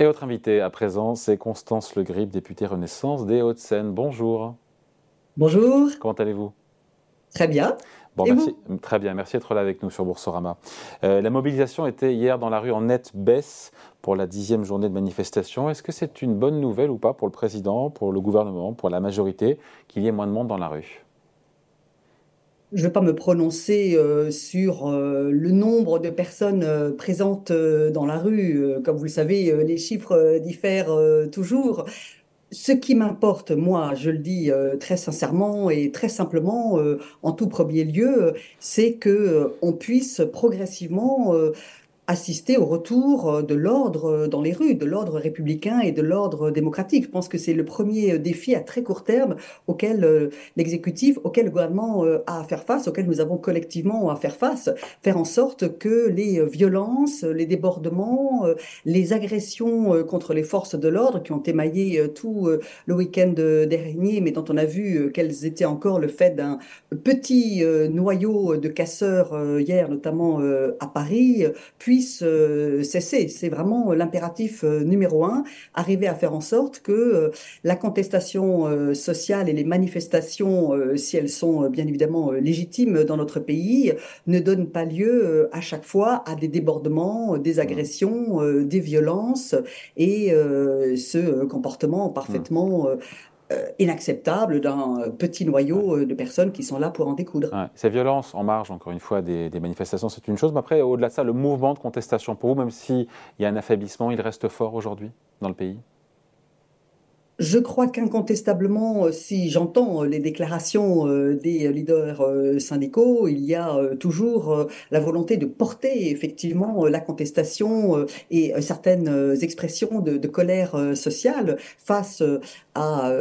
Et votre invité à présent, c'est Constance Le Grip, députée Renaissance des Hauts-de-Seine. Bonjour. Bonjour. Comment allez-vous? Très bien. Bon, merci, très bien, merci d'être là avec nous sur Boursorama. Euh, la mobilisation était hier dans la rue en nette baisse pour la dixième journée de manifestation. Est-ce que c'est une bonne nouvelle ou pas pour le président, pour le gouvernement, pour la majorité, qu'il y ait moins de monde dans la rue? Je ne vais pas me prononcer euh, sur euh, le nombre de personnes euh, présentes dans la rue. Comme vous le savez, les chiffres diffèrent toujours. Ce qui m'importe, moi, je le dis très sincèrement et très simplement, en tout premier lieu, c'est que on puisse progressivement assister au retour euh, de l'ordre euh, dans les rues, de l'ordre républicain et de l'ordre démocratique. Je pense que c'est le premier euh, défi à très court terme auquel l'exécutif, auquel le gouvernement a à faire face, auquel nous avons collectivement à faire face, faire en sorte que les violences, les débordements, les agressions contre les forces de l'ordre qui ont émaillé tout le week-end dernier, mais dont on a vu qu'elles étaient encore le fait d'un petit noyau de casseurs hier, notamment à Paris, puis euh, cesser. C'est vraiment l'impératif euh, numéro un, arriver à faire en sorte que euh, la contestation sociale et les manifestations, si elles sont bien évidemment légitimes dans notre pays, ne donnent pas lieu à chaque fois à des débordements, des mmh. agressions, des violences et ce comportement parfaitement euh, inacceptable d'un petit noyau euh, de personnes qui sont là pour en découdre. Ces violences en marge, encore une fois, des, des manifestations, c'est une chose, mais après, au-delà de ça, le mouvement de contestation, pour vous, même s'il y a un affaiblissement, il reste fort aujourd'hui dans le pays? Je crois qu'incontestablement, euh, si j'entends euh, les déclarations euh, des leaders syndicaux, il y a toujours la volonté de porter effectivement la contestation et certaines expressions de, colère sociale face à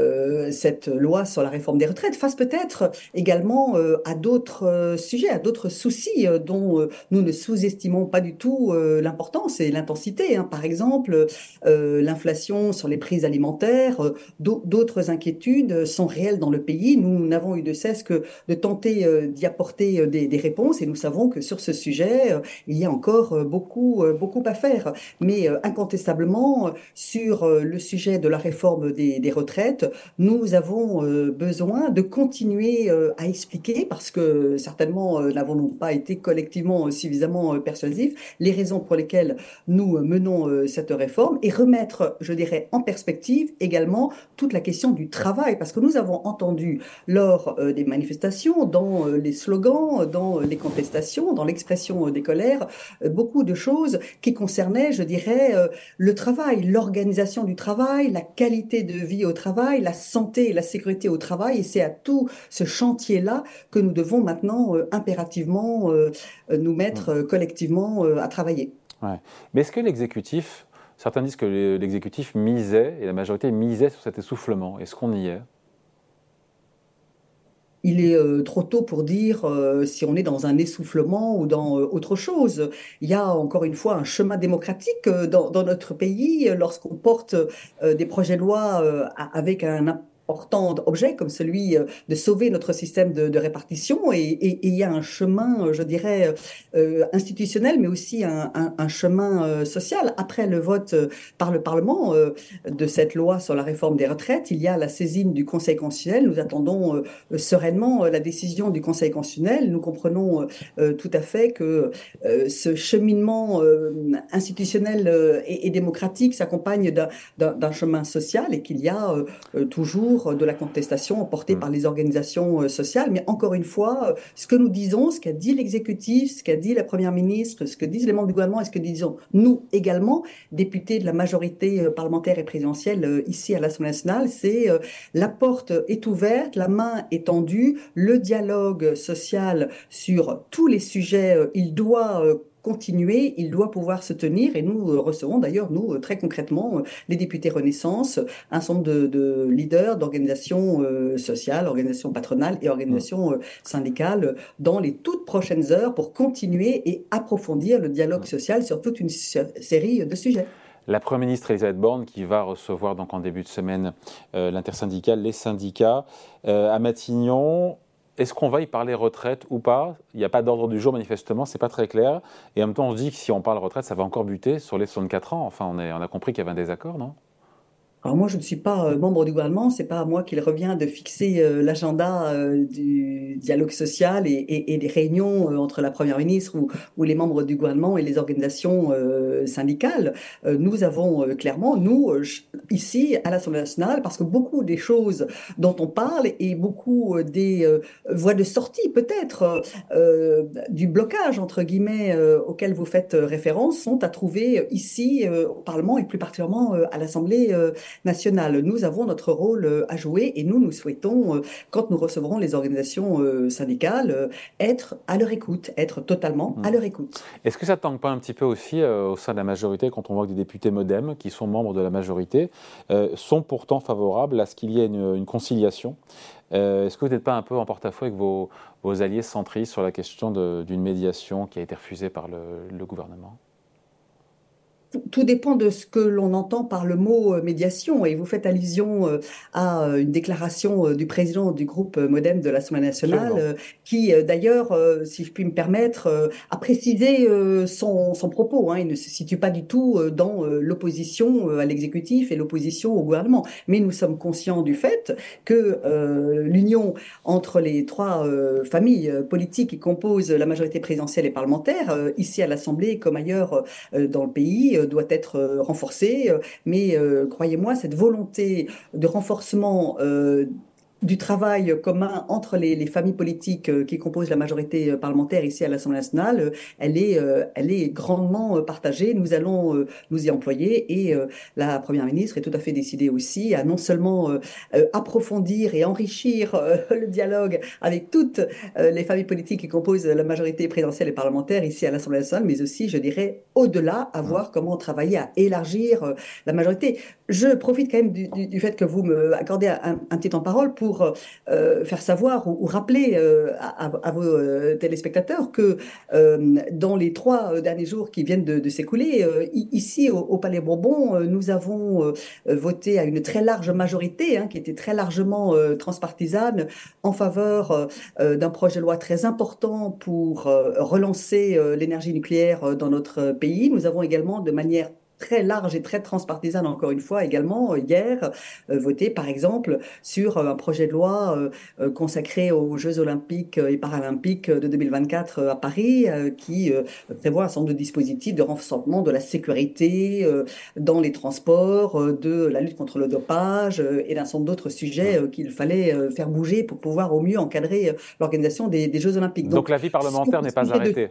cette loi sur la réforme des retraites, face peut-être également à d'autres sujets, à d'autres soucis dont nous ne sous-estimons pas du tout l'importance et l'intensité. Hein. Par exemple, l'inflation sur les prix alimentaires d'autres inquiétudes sont réelles dans le pays. Nous n'avons eu de cesse que de tenter euh, d'y apporter euh, des, réponses et nous savons que sur ce sujet, euh, il y a encore beaucoup, beaucoup à faire. Mais incontestablement, sur le sujet de la réforme des, des retraites, nous avons besoin de continuer à expliquer, parce que certainement n'avons-nous pas été collectivement suffisamment persuasifs, les raisons pour lesquelles nous menons cette réforme et remettre, je dirais, en perspective également toute la question du travail, parce que nous avons entendu lors euh, des manifestations, dans euh, les slogans, dans euh, les contestations, dans l'expression des colères, beaucoup de choses qui concernaient, je dirais, le travail, l'organisation du travail, la qualité de vie au travail, la santé et la sécurité au travail, et c'est à tout ce chantier-là que nous devons maintenant impérativement nous mettre mmh. collectivement à travailler. Ouais. Mais est-ce que l'exécutif Certains disent que l'exécutif misait, et la majorité misait sur cet essoufflement. Est-ce qu'on y est? Il est euh, trop tôt pour dire euh, si on est dans un essoufflement ou dans euh, autre chose. Il y a encore une fois un chemin démocratique dans, dans notre pays lorsqu'on porte des projets de loi avec un important objet comme celui euh, de sauver notre système de, répartition et, il y a un chemin, je dirais, euh, institutionnel, mais aussi un, chemin euh, social. Après le vote par le Parlement de cette loi sur la réforme des retraites, il y a la saisine du Conseil constitutionnel. Nous attendons sereinement la décision du Conseil constitutionnel. Nous comprenons tout à fait que ce cheminement institutionnel et, et démocratique s'accompagne d'un chemin social et qu'il y a toujours de la contestation portée mm. par les organisations euh, sociales. Mais encore une fois, euh, ce que nous disons, ce qu'a dit l'exécutif, ce qu'a dit la première ministre, ce que disent les membres du gouvernement et ce que disons nous également, députés de la majorité euh, parlementaire et présidentielle ici à l'Assemblée nationale, c'est la porte est ouverte, la main est tendue, le dialogue social sur tous les sujets, il doit continuer, il doit pouvoir se tenir et nous euh, recevons d'ailleurs, nous, euh, très concrètement, euh, les députés Renaissance, un certain nombre de, leaders d'organisations sociales, organisations patronales et organisations syndicales dans les toutes prochaines heures pour continuer et approfondir le dialogue social sur toute une série de sujets. La Première ministre Elisabeth Borne qui va recevoir donc en début de semaine l'intersyndicale, les syndicats à Matignon. Est-ce qu'on va y parler retraite ou pas? Il n'y a pas d'ordre du jour manifestement, c'est pas très clair. Et en même temps, on se dit que si on parle retraite, ça va encore buter sur les 64 ans. Enfin, on, on a compris qu'il y avait un désaccord, non? Alors moi, je ne suis pas euh, membre du gouvernement, c'est pas à moi qu'il revient de fixer euh, l'agenda euh, du dialogue social et, des réunions entre la première ministre ou, les membres du gouvernement et les organisations syndicales. nous avons clairement, nous ici à l'Assemblée nationale, parce que beaucoup des choses dont on parle et beaucoup des voies de sortie peut-être du blocage entre guillemets auquel vous faites référence sont à trouver ici au Parlement et plus particulièrement à l'Assemblée nationale. Nous avons notre rôle euh, à jouer et nous, nous souhaitons, euh, quand nous recevrons les organisations euh, syndicales, être à leur écoute, être totalement à hmm. leur écoute. Est-ce que ça ne tangue pas un petit peu aussi au sein de la majorité quand on voit que des députés modem, qui sont membres de la majorité, sont pourtant favorables à ce qu'il y ait une, conciliation? Est-ce que vous n'êtes pas un peu en porte-à-faux avec vos, alliés centristes sur la question d'une médiation qui a été refusée par le gouvernement? Tout dépend de ce que l'on entend par le mot euh, médiation. Et vous faites allusion euh, à euh, une déclaration du président du groupe Modem de l'Assemblée nationale, qui d'ailleurs, si je puis me permettre, a précisé son, son propos. Hein. Il ne se situe pas du tout dans l'opposition à l'exécutif et l'opposition au gouvernement. Mais nous sommes conscients du fait que l'union entre les trois familles politiques qui composent la majorité présidentielle et parlementaire, ici à l'Assemblée comme ailleurs dans le pays, doit être euh, renforcée. Euh, mais euh, croyez-moi, cette volonté de renforcement du travail commun entre les, familles politiques euh, qui composent la majorité euh, parlementaire ici à l'Assemblée nationale, euh, elle est, elle est grandement partagée. Nous allons nous y employer et la Première ministre est tout à fait décidée aussi à non seulement approfondir et enrichir le dialogue avec toutes les familles politiques qui composent la majorité présidentielle et parlementaire ici à l'Assemblée nationale, mais aussi, je dirais, au-delà, à voir comment travailler à élargir la majorité. Je profite quand même du, fait que vous me accordez un, un petit temps de parole pour pour euh, faire savoir ou, rappeler euh, à, vos euh, téléspectateurs que dans les trois derniers jours qui viennent de, s'écouler, ici au, Palais Bourbon, nous avons voté à une très large majorité, hein, qui était très largement transpartisane, en faveur d'un projet de loi très important pour relancer l'énergie nucléaire dans notre pays. Nous avons également de manière très large et très transpartisane, encore une fois, également euh, hier, euh, voté par exemple sur euh, un projet de loi consacré aux Jeux olympiques et paralympiques de 2024 à Paris, qui prévoit un certain nombre de dispositifs de renforcement de la sécurité dans les transports, de la lutte contre le dopage et d'un certain nombre d'autres sujets qu'il fallait faire bouger pour pouvoir au mieux encadrer l'organisation des, Jeux olympiques. Donc, la vie parlementaire n'est pas arrêtée.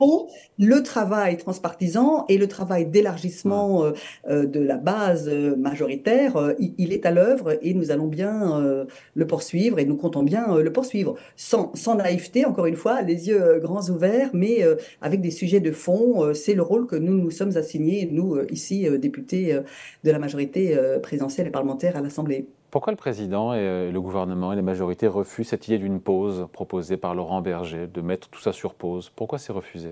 le travail transpartisan et le travail d'élargissement de la base euh, majoritaire, euh, il, est à l'œuvre et nous allons bien le poursuivre et nous comptons bien le poursuivre. Sans, sans, naïveté, encore une fois, les yeux grands ouverts, mais avec des sujets de fond. C'est le rôle que nous nous sommes assignés, nous, ici, députés de la majorité présidentielle et parlementaire à l'Assemblée. Pourquoi le président et le gouvernement et les majorités refusent cette idée d'une pause proposée par Laurent Berger, de mettre tout ça sur pause? Pourquoi c'est refusé?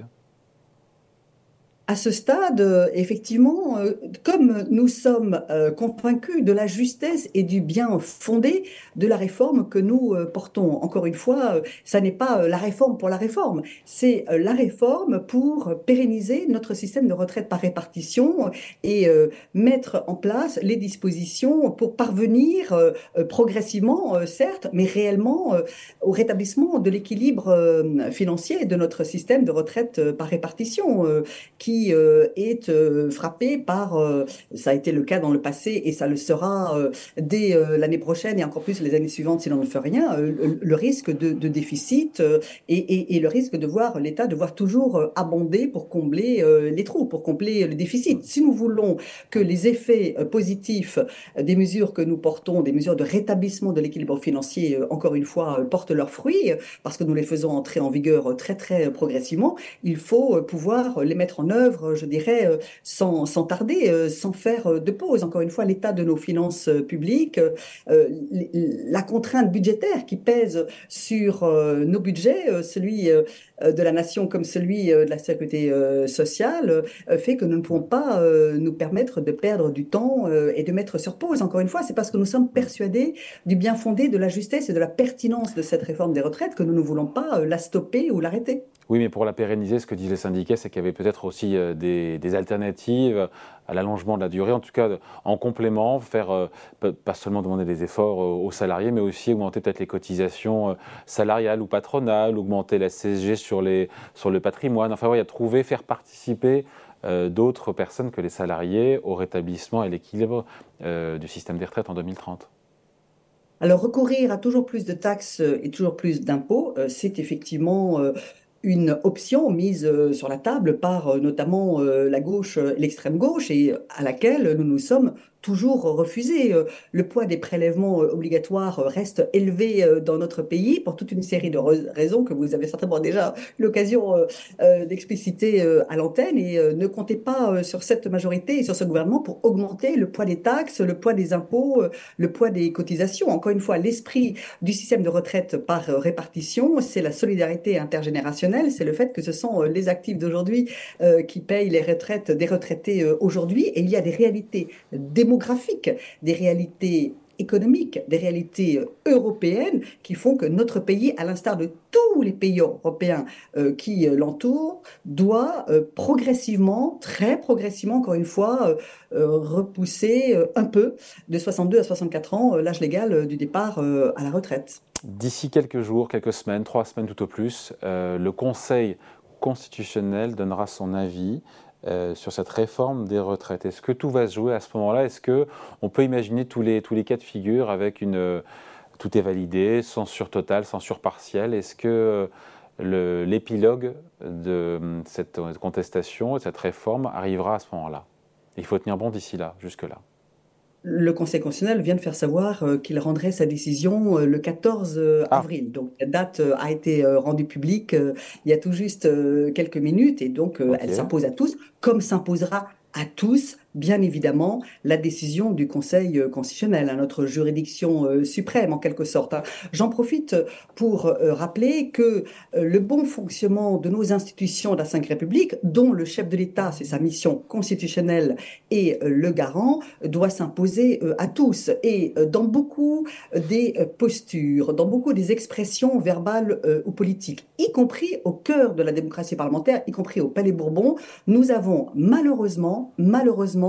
À ce stade, euh, effectivement, euh, comme nous sommes euh, convaincus de la justesse et du bien fondé de la réforme que nous portons, encore une fois, ça n'est pas la réforme pour la réforme, c'est la réforme pour pérenniser notre système de retraite par répartition et mettre en place les dispositions pour parvenir progressivement, certes, mais réellement au rétablissement de l'équilibre financier de notre système de retraite par répartition qui euh, est euh, frappé par, euh, ça a été le cas dans le passé et ça le sera dès l'année prochaine et encore plus les années suivantes si l'on ne fait rien, le, risque de, déficit et, le risque de voir l'État devoir toujours abonder pour combler les trous, pour combler le déficit. Si nous voulons que les effets positifs des mesures que nous portons, des mesures de rétablissement de l'équilibre financier, encore une fois, portent leurs fruits, parce que nous les faisons entrer en vigueur très très progressivement, il faut pouvoir les mettre en œuvre je dirais, sans, sans tarder, sans faire de pause. Encore une fois, l'état de nos finances publiques, la contrainte budgétaire qui pèse sur nos budgets, celui de la nation comme celui de la sécurité sociale, fait que nous ne pouvons pas nous permettre de perdre du temps et de mettre sur pause. Encore une fois, c'est parce que nous sommes persuadés du bien fondé, de la justesse et de la pertinence de cette réforme des retraites que nous ne voulons pas la stopper ou l'arrêter. Oui, mais pour la pérenniser, ce que disent les syndicats, c'est qu'il y avait peut-être aussi euh, des, alternatives à l'allongement de la durée, en tout cas en complément, faire euh, pas seulement demander des efforts aux salariés, mais aussi augmenter peut-être les cotisations euh, salariales ou patronales, augmenter la CSG sur, les, sur le patrimoine. Enfin, il y a trouver, faire participer d'autres personnes que les salariés au rétablissement et l'équilibre du système des retraites en 2030. Alors recourir à toujours plus de taxes et toujours plus d'impôts, c'est effectivement une option mise euh, sur la table par euh, notamment euh, la gauche l'extrême gauche et à laquelle nous nous sommes toujours refusé. Euh, le poids des prélèvements euh, obligatoires reste élevé euh, dans notre pays pour toute une série de raisons que vous avez certainement déjà l'occasion d'expliciter à l'antenne. Et ne comptez pas sur cette majorité et sur ce gouvernement pour augmenter le poids des taxes, le poids des impôts, le poids des cotisations. Encore une fois, l'esprit du système de retraite par répartition, c'est la solidarité intergénérationnelle, c'est le fait que ce sont les actifs d'aujourd'hui qui payent les retraites des retraités aujourd'hui. Et il y a des réalités démographiques des réalités économiques, des réalités euh, européennes qui font que notre pays, à l'instar de tous les pays européens euh, qui euh, l'entourent, doit progressivement, très progressivement, encore une fois, repousser un peu de 62 à 64 ans l'âge légal du départ à la retraite. D'ici quelques jours, quelques semaines, trois semaines tout au plus, le Conseil constitutionnel donnera son avis euh, sur cette réforme des retraites. Est-ce que tout va se jouer à ce moment-là? Est-ce que on peut imaginer tous les, tous les cas de figure avec une euh, tout est validé, censure totale, censure partielle? Est-ce que euh, l'épilogue de cette contestation, de cette réforme arrivera à ce moment-là? Il faut tenir bon d'ici là, jusque-là le Conseil constitutionnel vient de faire savoir euh, qu'il rendrait sa décision euh, le 14 euh, ah. avril. Donc la date a été rendue publique il y a tout juste quelques minutes et donc elle s'impose à tous, comme s'imposera à tous bien évidemment la décision du Conseil euh, constitutionnel, à notre juridiction euh, suprême en quelque sorte. Hein. J'en profite pour euh, rappeler que le bon fonctionnement de nos institutions de la Ve République, dont le chef de l'État, c'est sa mission constitutionnelle et le garant, doit s'imposer à tous. Et dans beaucoup des postures, dans beaucoup des expressions verbales ou politiques, y compris au cœur de la démocratie parlementaire, y compris au Palais Bourbon, nous avons malheureusement, malheureusement,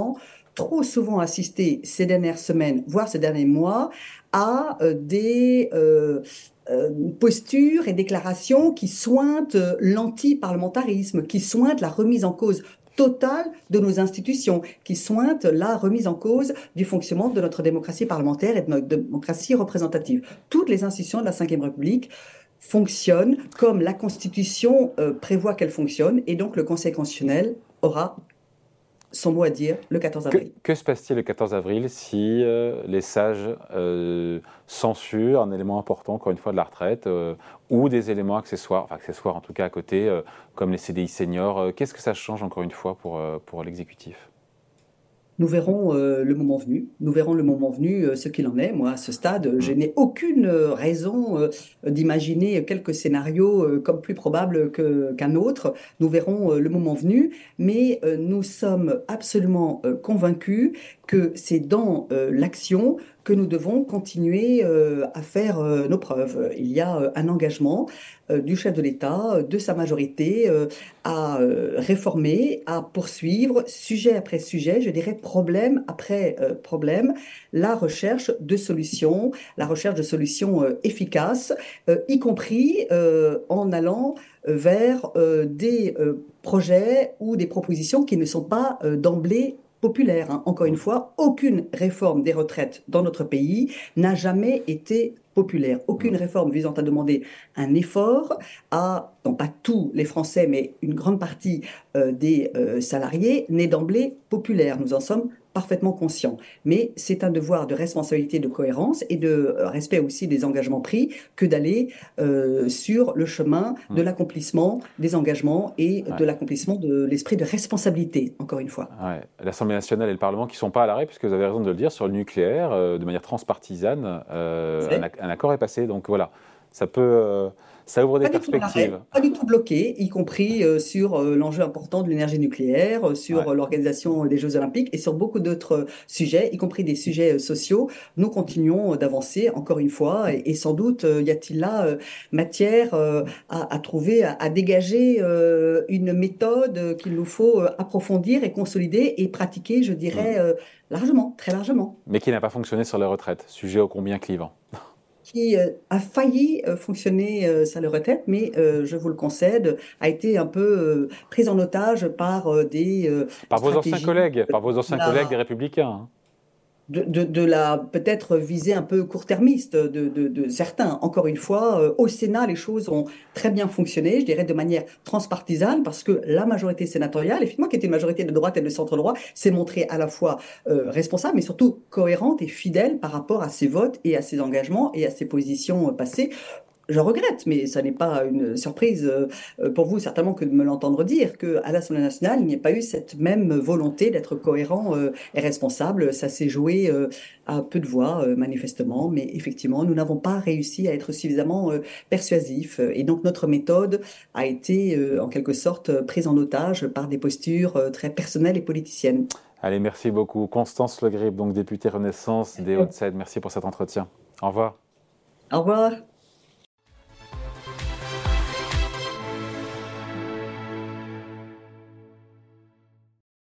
trop souvent assisté ces dernières semaines, voire ces derniers mois, à euh, des euh, euh, postures et déclarations qui sointent l'anti-parlementarisme, qui sointent la remise en cause totale de nos institutions, qui sointent la remise en cause du fonctionnement de notre démocratie parlementaire et de notre démocratie représentative. Toutes les institutions de la Ve République fonctionnent comme la Constitution prévoit qu'elles fonctionnent, et donc le Conseil constitutionnel aura son mot à dire le 14 avril. Que, se passe-t-il le 14 avril si euh, les sages euh, censurent un élément important, encore une fois, de la retraite, euh, ou des éléments accessoires, enfin accessoires en tout cas à côté, comme les CDI seniors Qu'est-ce que ça change, encore une fois, pour, pour l'exécutif? Nous verrons euh, le moment venu. Nous verrons le moment venu euh, ce qu'il en est. Moi, à ce stade, je n'ai aucune euh, raison d'imaginer quelques scénarios comme plus probables qu'un autre. Nous verrons le moment venu, mais nous sommes absolument convaincus que c'est dans l'action que nous devons continuer à faire nos preuves. Il y a un engagement euh, du chef de l'État, de sa majorité, euh, à euh, réformer, à poursuivre, sujet après sujet, je dirais problème après problème, la recherche de solutions, la recherche de solutions efficaces, y compris en allant vers des projets ou des propositions qui ne sont pas d'emblée populaires. Hein. Encore une fois, aucune réforme des retraites dans notre pays n'a jamais été populaire. Aucune réforme visant à demander un effort à, non pas tous les Français, mais une grande partie euh, des euh, salariés, n'est d'emblée populaire. Nous en sommes parfaitement conscients. Mais c'est un devoir de responsabilité, de cohérence et de respect aussi des engagements pris que d'aller sur le chemin de mmh. l'accomplissement des engagements et de l'accomplissement de l'esprit de responsabilité, encore une fois. L'Assemblée nationale et le Parlement qui ne sont pas à l'arrêt, puisque vous avez raison de le dire, sur le nucléaire, de manière transpartisane, un, un, accord est passé. Donc voilà, ça peut ça ouvre des perspectives. pas du tout bloqué, y compris euh, sur euh, l'enjeu important de l'énergie nucléaire, euh, sur l'organisation des Jeux Olympiques et sur beaucoup d'autres sujets, y compris des sujets sociaux. Nous continuons d'avancer, encore une fois, et, sans doute y a-t-il là matière à, trouver, à, dégager une méthode qu'il nous faut approfondir et consolider et pratiquer, je dirais, mmh. largement, très largement. Mais qui n'a pas fonctionné sur les retraites, sujet ô combien clivant qui euh, a failli euh, fonctionner euh, le retraite, mais je vous le concède, a été un peu prise en otage par des par vos anciens collègues, par vos anciens collègues des Républicains. Hein de, la peut-être visée un peu court-termiste de, certains. Encore une fois, euh, au Sénat, les choses ont très bien fonctionné, je dirais de manière transpartisane, parce que la majorité sénatoriale, effectivement, qui était une majorité de droite et de centre-droit, s'est montrée à la fois euh, responsable, mais surtout cohérente et fidèle par rapport à ses votes et à ses engagements et à ses positions euh, passées je regrette, mais ça n'est pas une surprise euh, pour vous certainement que de me l'entendre dire, qu'à l'Assemblée nationale, il n'y a pas eu cette même volonté d'être cohérent euh, et responsable. Ça s'est joué euh, à peu de voix, manifestement, mais effectivement, nous n'avons pas réussi à être suffisamment persuasifs. Et donc, notre méthode a été, en quelque sorte, prise en otage par des postures très personnelles et politiciennes. Allez, merci beaucoup. Constance Le Grip, donc députée Renaissance des Hauts-de-Seine, merci pour cet entretien. Au revoir. Au revoir.